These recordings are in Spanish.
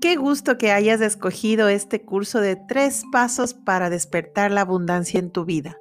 Qué gusto que hayas escogido este curso de tres pasos para despertar la abundancia en tu vida.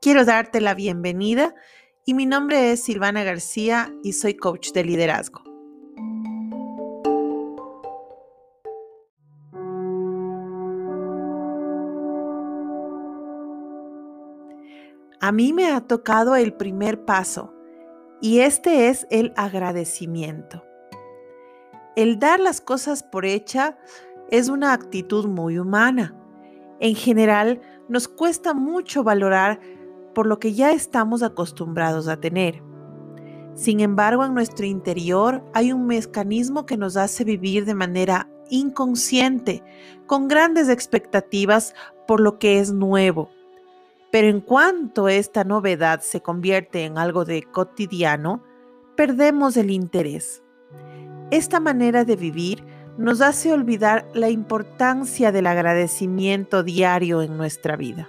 Quiero darte la bienvenida y mi nombre es Silvana García y soy coach de liderazgo. A mí me ha tocado el primer paso y este es el agradecimiento. El dar las cosas por hecha es una actitud muy humana. En general, nos cuesta mucho valorar por lo que ya estamos acostumbrados a tener. Sin embargo, en nuestro interior hay un mecanismo que nos hace vivir de manera inconsciente, con grandes expectativas por lo que es nuevo. Pero en cuanto esta novedad se convierte en algo de cotidiano, perdemos el interés. Esta manera de vivir nos hace olvidar la importancia del agradecimiento diario en nuestra vida.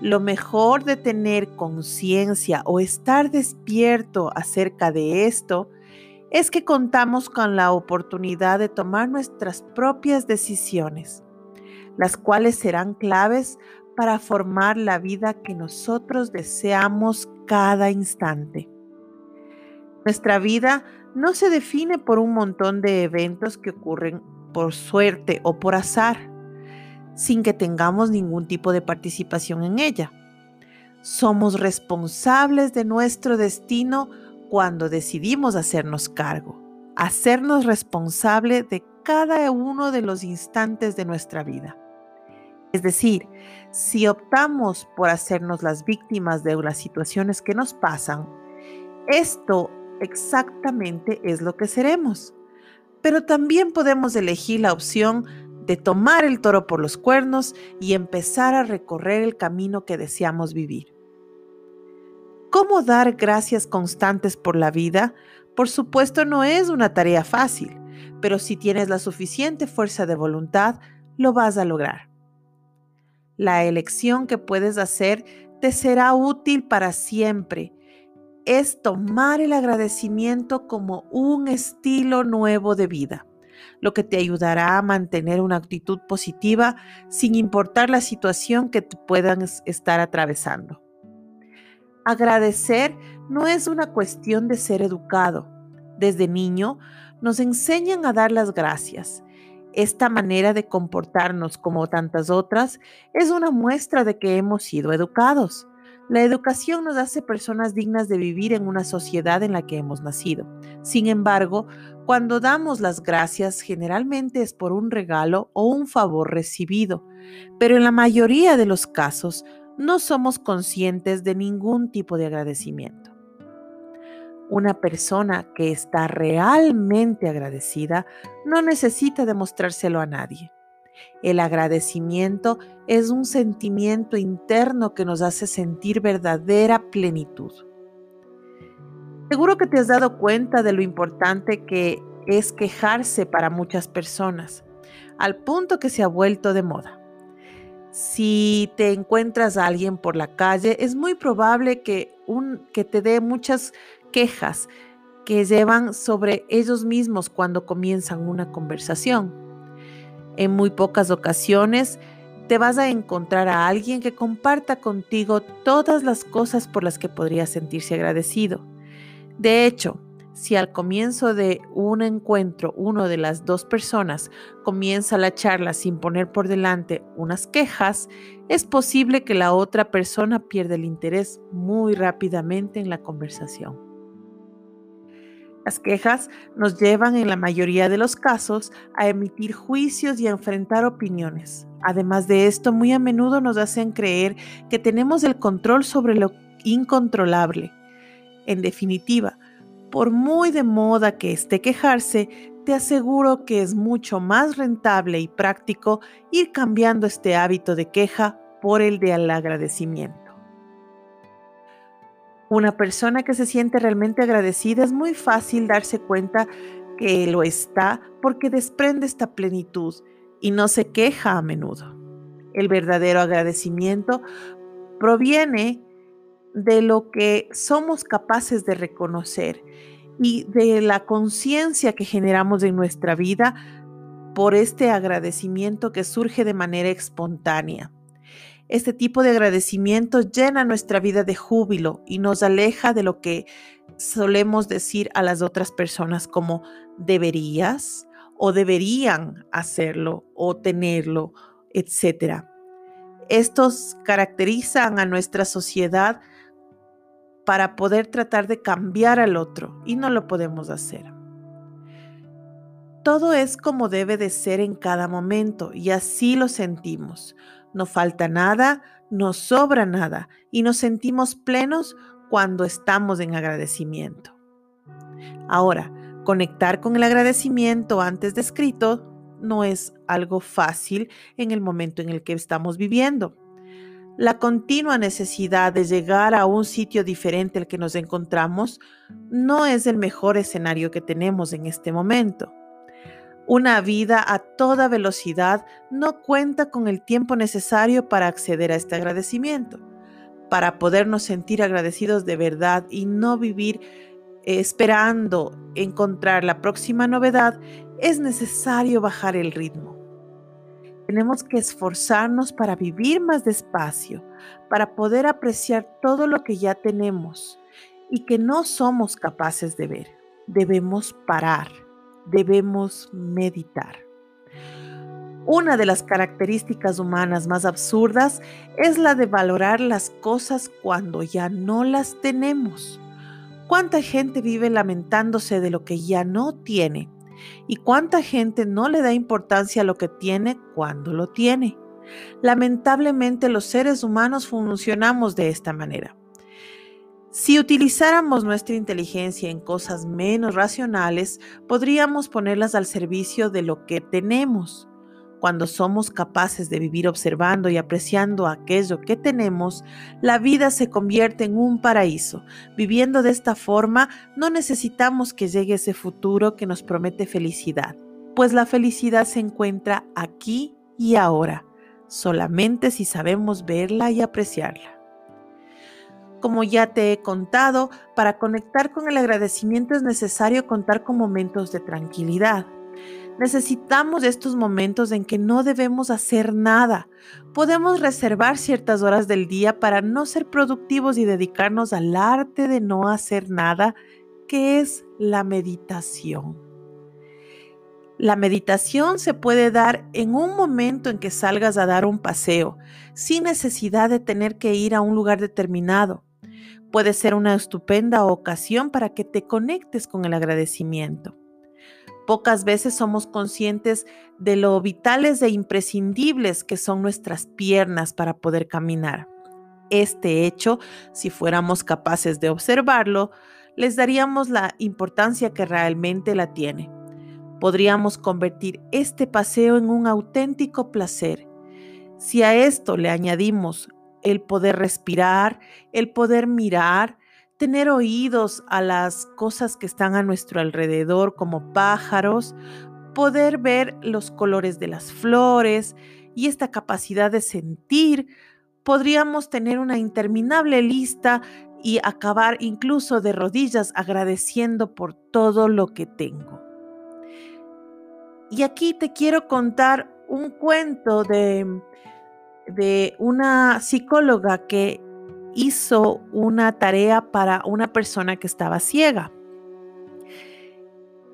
Lo mejor de tener conciencia o estar despierto acerca de esto es que contamos con la oportunidad de tomar nuestras propias decisiones, las cuales serán claves para formar la vida que nosotros deseamos cada instante. Nuestra vida no se define por un montón de eventos que ocurren por suerte o por azar, sin que tengamos ningún tipo de participación en ella. Somos responsables de nuestro destino cuando decidimos hacernos cargo, hacernos responsable de cada uno de los instantes de nuestra vida. Es decir, si optamos por hacernos las víctimas de las situaciones que nos pasan, esto exactamente es lo que seremos. Pero también podemos elegir la opción de tomar el toro por los cuernos y empezar a recorrer el camino que deseamos vivir. ¿Cómo dar gracias constantes por la vida? Por supuesto no es una tarea fácil, pero si tienes la suficiente fuerza de voluntad, lo vas a lograr. La elección que puedes hacer te será útil para siempre es tomar el agradecimiento como un estilo nuevo de vida, lo que te ayudará a mantener una actitud positiva sin importar la situación que puedan estar atravesando. Agradecer no es una cuestión de ser educado. Desde niño nos enseñan a dar las gracias. Esta manera de comportarnos como tantas otras es una muestra de que hemos sido educados. La educación nos hace personas dignas de vivir en una sociedad en la que hemos nacido. Sin embargo, cuando damos las gracias generalmente es por un regalo o un favor recibido, pero en la mayoría de los casos no somos conscientes de ningún tipo de agradecimiento. Una persona que está realmente agradecida no necesita demostrárselo a nadie. El agradecimiento es un sentimiento interno que nos hace sentir verdadera plenitud. Seguro que te has dado cuenta de lo importante que es quejarse para muchas personas, al punto que se ha vuelto de moda. Si te encuentras a alguien por la calle, es muy probable que, un, que te dé muchas quejas que llevan sobre ellos mismos cuando comienzan una conversación. En muy pocas ocasiones te vas a encontrar a alguien que comparta contigo todas las cosas por las que podrías sentirse agradecido. De hecho, si al comienzo de un encuentro uno de las dos personas comienza la charla sin poner por delante unas quejas, es posible que la otra persona pierda el interés muy rápidamente en la conversación. Las quejas nos llevan en la mayoría de los casos a emitir juicios y a enfrentar opiniones. Además de esto, muy a menudo nos hacen creer que tenemos el control sobre lo incontrolable. En definitiva, por muy de moda que esté quejarse, te aseguro que es mucho más rentable y práctico ir cambiando este hábito de queja por el de agradecimiento. Una persona que se siente realmente agradecida es muy fácil darse cuenta que lo está porque desprende esta plenitud y no se queja a menudo. El verdadero agradecimiento proviene de lo que somos capaces de reconocer y de la conciencia que generamos en nuestra vida por este agradecimiento que surge de manera espontánea. Este tipo de agradecimiento llena nuestra vida de júbilo y nos aleja de lo que solemos decir a las otras personas como deberías o deberían hacerlo o tenerlo, etc. Estos caracterizan a nuestra sociedad para poder tratar de cambiar al otro y no lo podemos hacer. Todo es como debe de ser en cada momento y así lo sentimos. No falta nada, no sobra nada y nos sentimos plenos cuando estamos en agradecimiento. Ahora, conectar con el agradecimiento antes descrito no es algo fácil en el momento en el que estamos viviendo. La continua necesidad de llegar a un sitio diferente al que nos encontramos no es el mejor escenario que tenemos en este momento. Una vida a toda velocidad no cuenta con el tiempo necesario para acceder a este agradecimiento, para podernos sentir agradecidos de verdad y no vivir esperando encontrar la próxima novedad, es necesario bajar el ritmo. Tenemos que esforzarnos para vivir más despacio, para poder apreciar todo lo que ya tenemos y que no somos capaces de ver. Debemos parar debemos meditar. Una de las características humanas más absurdas es la de valorar las cosas cuando ya no las tenemos. ¿Cuánta gente vive lamentándose de lo que ya no tiene? ¿Y cuánta gente no le da importancia a lo que tiene cuando lo tiene? Lamentablemente los seres humanos funcionamos de esta manera. Si utilizáramos nuestra inteligencia en cosas menos racionales, podríamos ponerlas al servicio de lo que tenemos. Cuando somos capaces de vivir observando y apreciando aquello que tenemos, la vida se convierte en un paraíso. Viviendo de esta forma, no necesitamos que llegue ese futuro que nos promete felicidad, pues la felicidad se encuentra aquí y ahora, solamente si sabemos verla y apreciarla. Como ya te he contado, para conectar con el agradecimiento es necesario contar con momentos de tranquilidad. Necesitamos estos momentos en que no debemos hacer nada. Podemos reservar ciertas horas del día para no ser productivos y dedicarnos al arte de no hacer nada, que es la meditación. La meditación se puede dar en un momento en que salgas a dar un paseo, sin necesidad de tener que ir a un lugar determinado. Puede ser una estupenda ocasión para que te conectes con el agradecimiento. Pocas veces somos conscientes de lo vitales e imprescindibles que son nuestras piernas para poder caminar. Este hecho, si fuéramos capaces de observarlo, les daríamos la importancia que realmente la tiene. Podríamos convertir este paseo en un auténtico placer. Si a esto le añadimos el poder respirar, el poder mirar, tener oídos a las cosas que están a nuestro alrededor como pájaros, poder ver los colores de las flores y esta capacidad de sentir, podríamos tener una interminable lista y acabar incluso de rodillas agradeciendo por todo lo que tengo. Y aquí te quiero contar un cuento de de una psicóloga que hizo una tarea para una persona que estaba ciega.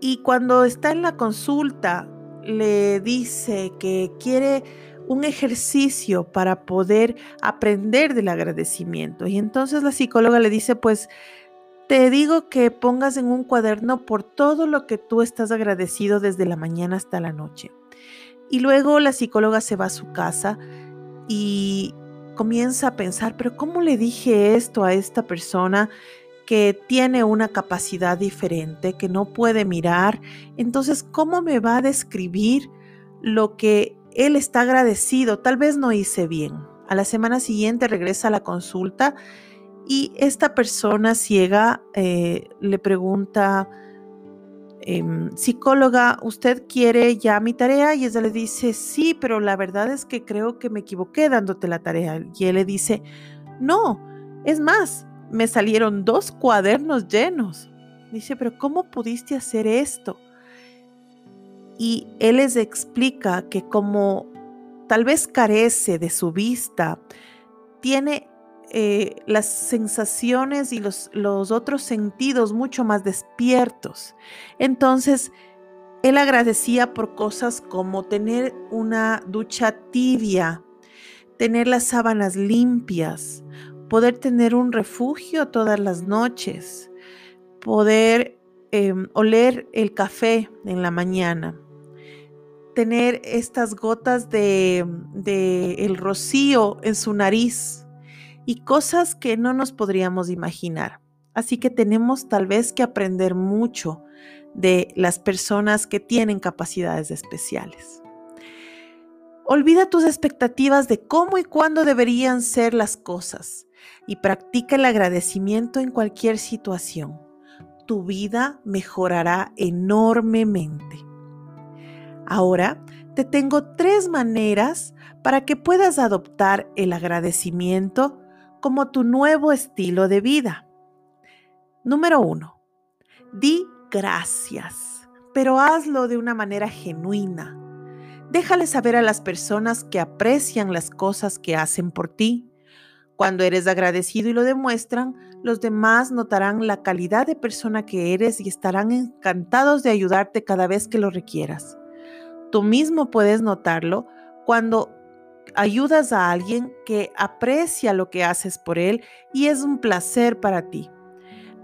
Y cuando está en la consulta, le dice que quiere un ejercicio para poder aprender del agradecimiento. Y entonces la psicóloga le dice, pues te digo que pongas en un cuaderno por todo lo que tú estás agradecido desde la mañana hasta la noche. Y luego la psicóloga se va a su casa y comienza a pensar, pero ¿cómo le dije esto a esta persona que tiene una capacidad diferente, que no puede mirar? Entonces, ¿cómo me va a describir lo que él está agradecido? Tal vez no hice bien. A la semana siguiente regresa a la consulta y esta persona ciega eh, le pregunta, Em, psicóloga, ¿usted quiere ya mi tarea? Y ella le dice, sí, pero la verdad es que creo que me equivoqué dándote la tarea. Y él le dice, no, es más, me salieron dos cuadernos llenos. Dice, pero ¿cómo pudiste hacer esto? y él les explica que como tal vez carece de su vista, tiene eh, las sensaciones y los, los otros sentidos mucho más despiertos. Entonces, él agradecía por cosas como tener una ducha tibia, tener las sábanas limpias, poder tener un refugio todas las noches, poder em, oler el café en la mañana, tener estas gotas de, de el rocío en su nariz y cosas que no nos podríamos imaginar. Así que tenemos tal vez que aprender mucho de las personas que tienen capacidades especiales. Olvida tus expectativas de cómo y cuándo deberían ser las cosas y practica el agradecimiento en cualquier situación. Tu vida mejorará enormemente. Ahora te tengo tres maneras para que puedas adoptar el agradecimiento como tu nuevo estilo de vida. Número uno, di gracias, pero hazlo de una manera genuina. Déjale saber a las personas que aprecian las cosas que hacen por ti. Cuando eres agradecido y lo demuestran, los demás notarán la calidad de persona que eres y estarán encantados de ayudarte cada vez que lo requieras. Tú mismo puedes notarlo cuando ayudas a alguien que aprecia lo que haces por él y es un placer para ti.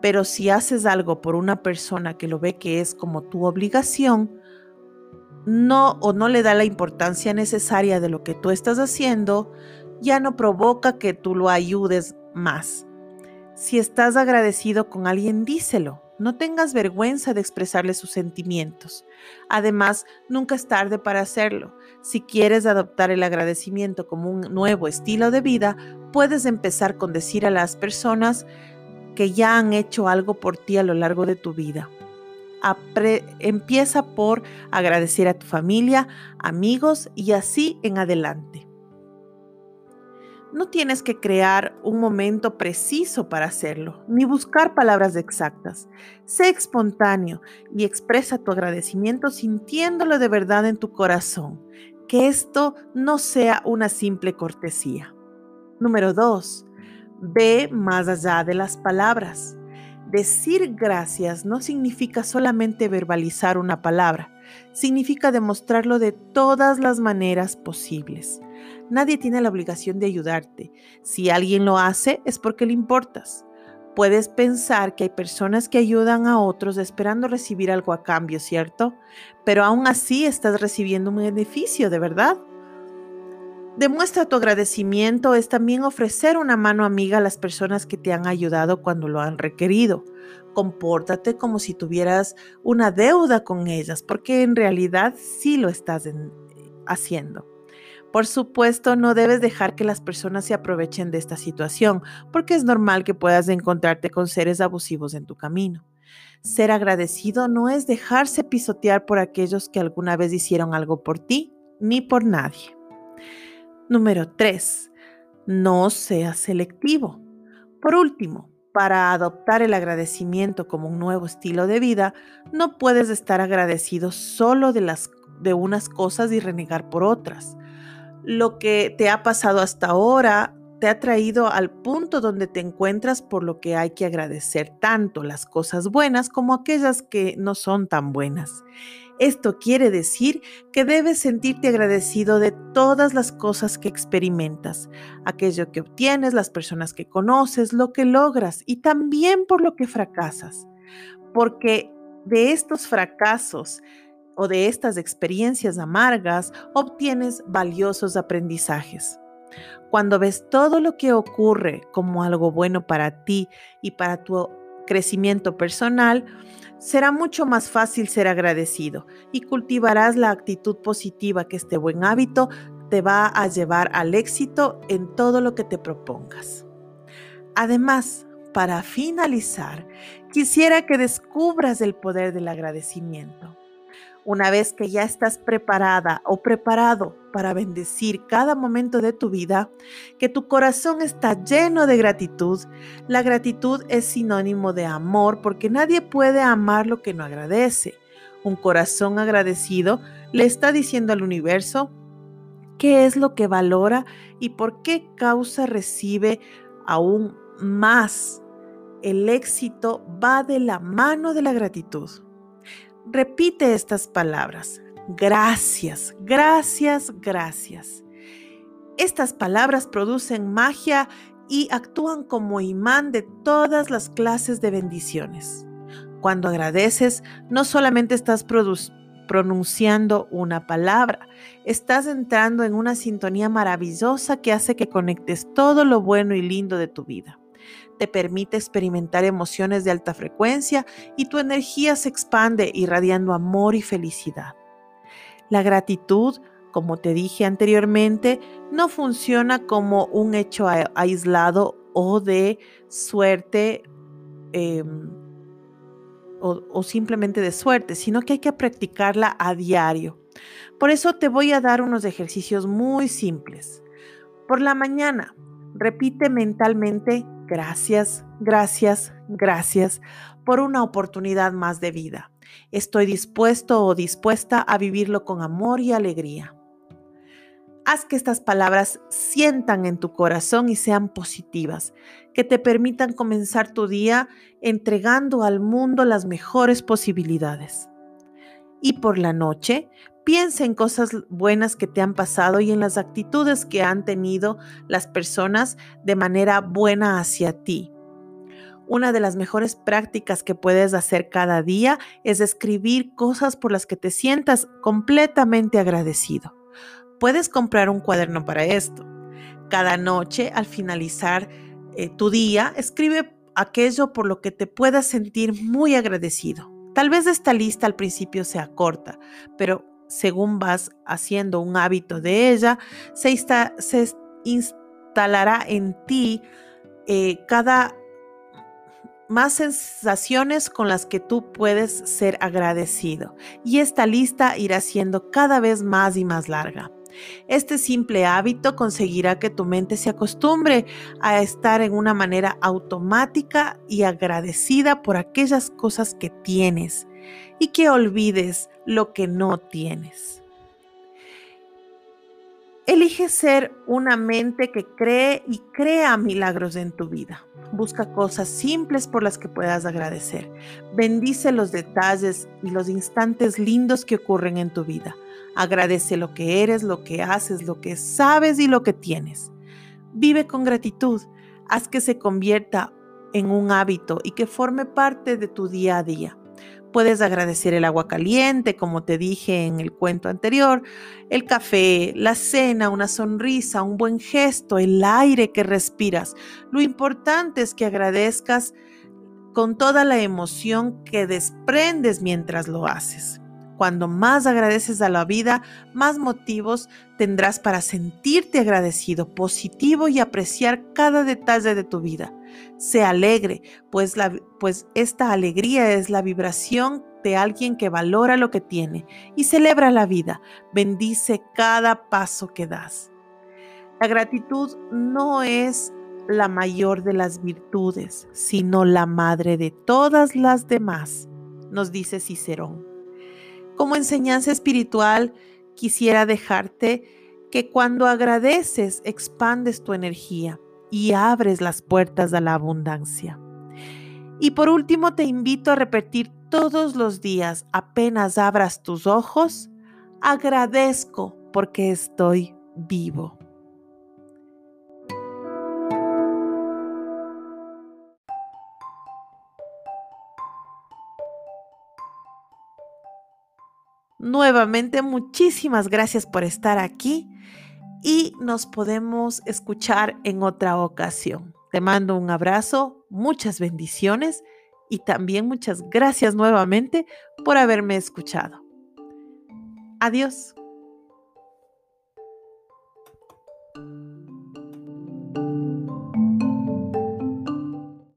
Pero si haces algo por una persona que lo ve que es como tu obligación, no o no le da la importancia necesaria de lo que tú estás haciendo, ya no provoca que tú lo ayudes más. Si estás agradecido con alguien, díselo. No tengas vergüenza de expresarle sus sentimientos. Además, nunca es tarde para hacerlo. Si quieres adoptar el agradecimiento como un nuevo estilo de vida, puedes empezar con decir a las personas que ya han hecho algo por ti a lo largo de tu vida. empieza por agradecer a tu familia, amigos y así en adelante. No tienes que crear un momento preciso para hacerlo, ni buscar palabras exactas. Sé espontáneo y expresa tu agradecimiento sintiéndolo de verdad en tu corazón. Que esto no sea una simple cortesía. Número 2. Ve más allá de las palabras. Decir gracias no significa solamente verbalizar una palabra, significa demostrarlo de todas las maneras posibles. Nadie tiene la obligación de ayudarte. Si alguien lo hace es porque le importas. Puedes pensar que hay personas que ayudan a otros esperando recibir algo a cambio, ¿cierto? Pero aún así estás recibiendo un beneficio, ¿de verdad? Demuestra tu agradecimiento es también ofrecer una mano amiga a las personas que te han ayudado cuando lo han requerido. Compórtate como si tuvieras una deuda con ellas, porque en realidad sí lo estás haciendo. Por supuesto, no debes dejar que las personas se aprovechen de esta situación, porque es normal que puedas encontrarte con seres abusivos en tu camino. Ser agradecido no es dejarse pisotear por aquellos que alguna vez hicieron algo por ti, ni por nadie. Número 3. No seas selectivo. Por último, para adoptar el agradecimiento como un nuevo estilo de vida, no puedes estar agradecido solo de, las, de unas cosas y renegar por otras lo que te ha pasado hasta ahora te ha traído al punto donde te encuentras por lo que hay que agradecer tanto las cosas buenas como aquellas que no son tan buenas. Esto quiere decir que debes sentirte agradecido de todas las cosas que experimentas, aquello que obtienes, las personas que conoces, lo que logras y también por lo que fracasas. Porque de estos fracasos o de estas experiencias amargas obtienes valiosos aprendizajes. Cuando ves todo lo que ocurre como algo bueno para ti y para tu crecimiento personal, será mucho más fácil ser agradecido y cultivarás la actitud positiva que este buen hábito te va a llevar al éxito en todo lo que te propongas. Además, para finalizar, quisiera que descubras el poder del agradecimiento. Una vez que ya estás preparada o preparado para bendecir cada momento de tu vida, que tu corazón está lleno de gratitud, la gratitud es sinónimo de amor porque nadie puede amar lo que no agradece. Un corazón agradecido le está diciendo al universo qué es lo que valora y por qué causa recibe aún más. El éxito va de la mano de la gratitud. Repite estas palabras. Gracias, gracias, gracias. Estas palabras producen magia y actúan como imán de todas las clases de bendiciones. Cuando agradeces, no solamente estás pronunciando una palabra, estás entrando en una sintonía maravillosa que hace que conectes todo lo bueno y lindo de tu vida. Te permite experimentar emociones de alta frecuencia y tu energía se expande irradiando amor y felicidad. La gratitud, como te dije anteriormente, no funciona como un hecho aislado o de suerte em, o, o simplemente de suerte, sino que hay que practicarla a diario. Por eso te voy a dar unos ejercicios muy simples. Por la mañana, repite mentalmente gracias, gracias, gracias por una oportunidad más de vida. Estoy dispuesto o dispuesta a vivirlo con amor y alegría. Haz que estas palabras sientan en tu corazón y sean positivas, que te permitan comenzar tu día entregando al mundo las mejores posibilidades. Y por la noche, piensa en cosas buenas que te han pasado y en las actitudes que han tenido las personas de manera buena hacia ti. Una de las mejores prácticas que puedes hacer cada día es escribir cosas por las que te sientas completamente agradecido. Puedes comprar un cuaderno para esto. Cada noche, al finalizar eh, tu día, escribe aquello por lo que te puedas sentir muy agradecido. Tal vez esta lista al principio sea corta, pero según vas haciendo un hábito de ella, se, instalará en ti eh, cada más sensaciones con las que tú puedes ser agradecido y esta lista irá siendo cada vez más y más larga. Este simple hábito conseguirá que tu mente se acostumbre a estar en una manera automática y agradecida por aquellas cosas que tienes y que olvides lo que no tienes. Elige ser una mente que cree y crea milagros en tu vida. Busca cosas simples por las que puedas agradecer. Bendice los detalles y los instantes lindos que ocurren en tu vida. Agradece lo que eres, lo que haces, lo que sabes y lo que tienes. Vive con gratitud. Haz que se convierta en un hábito y que forme parte de tu día a día. Puedes agradecer el agua caliente, como te dije en el cuento anterior, el café, la cena, una sonrisa, un buen gesto, el aire que respiras. Lo importante es que agradezcas con toda la emoción que desprendes mientras lo haces. Cuando más agradeces a la vida, más motivos tendrás para sentirte agradecido, positivo y apreciar cada detalle de tu vida. Sé alegre, pues, pues esta alegría es la vibración de alguien que valora lo que tiene y celebra la vida. Bendice cada paso que das. La gratitud no es la mayor de las virtudes, sino la madre de todas las demás, nos dice Cicerón. Como enseñanza espiritual, quisiera dejarte que cuando agradeces expandes tu energía y abres las puertas a la abundancia. Y por último te invito a repetir todos los días, apenas abras tus ojos, agradezco porque estoy vivo. Nuevamente, muchísimas gracias por estar aquí y nos podemos escuchar en otra ocasión. Te mando un abrazo, muchas bendiciones y también muchas gracias nuevamente por haberme escuchado. Adiós.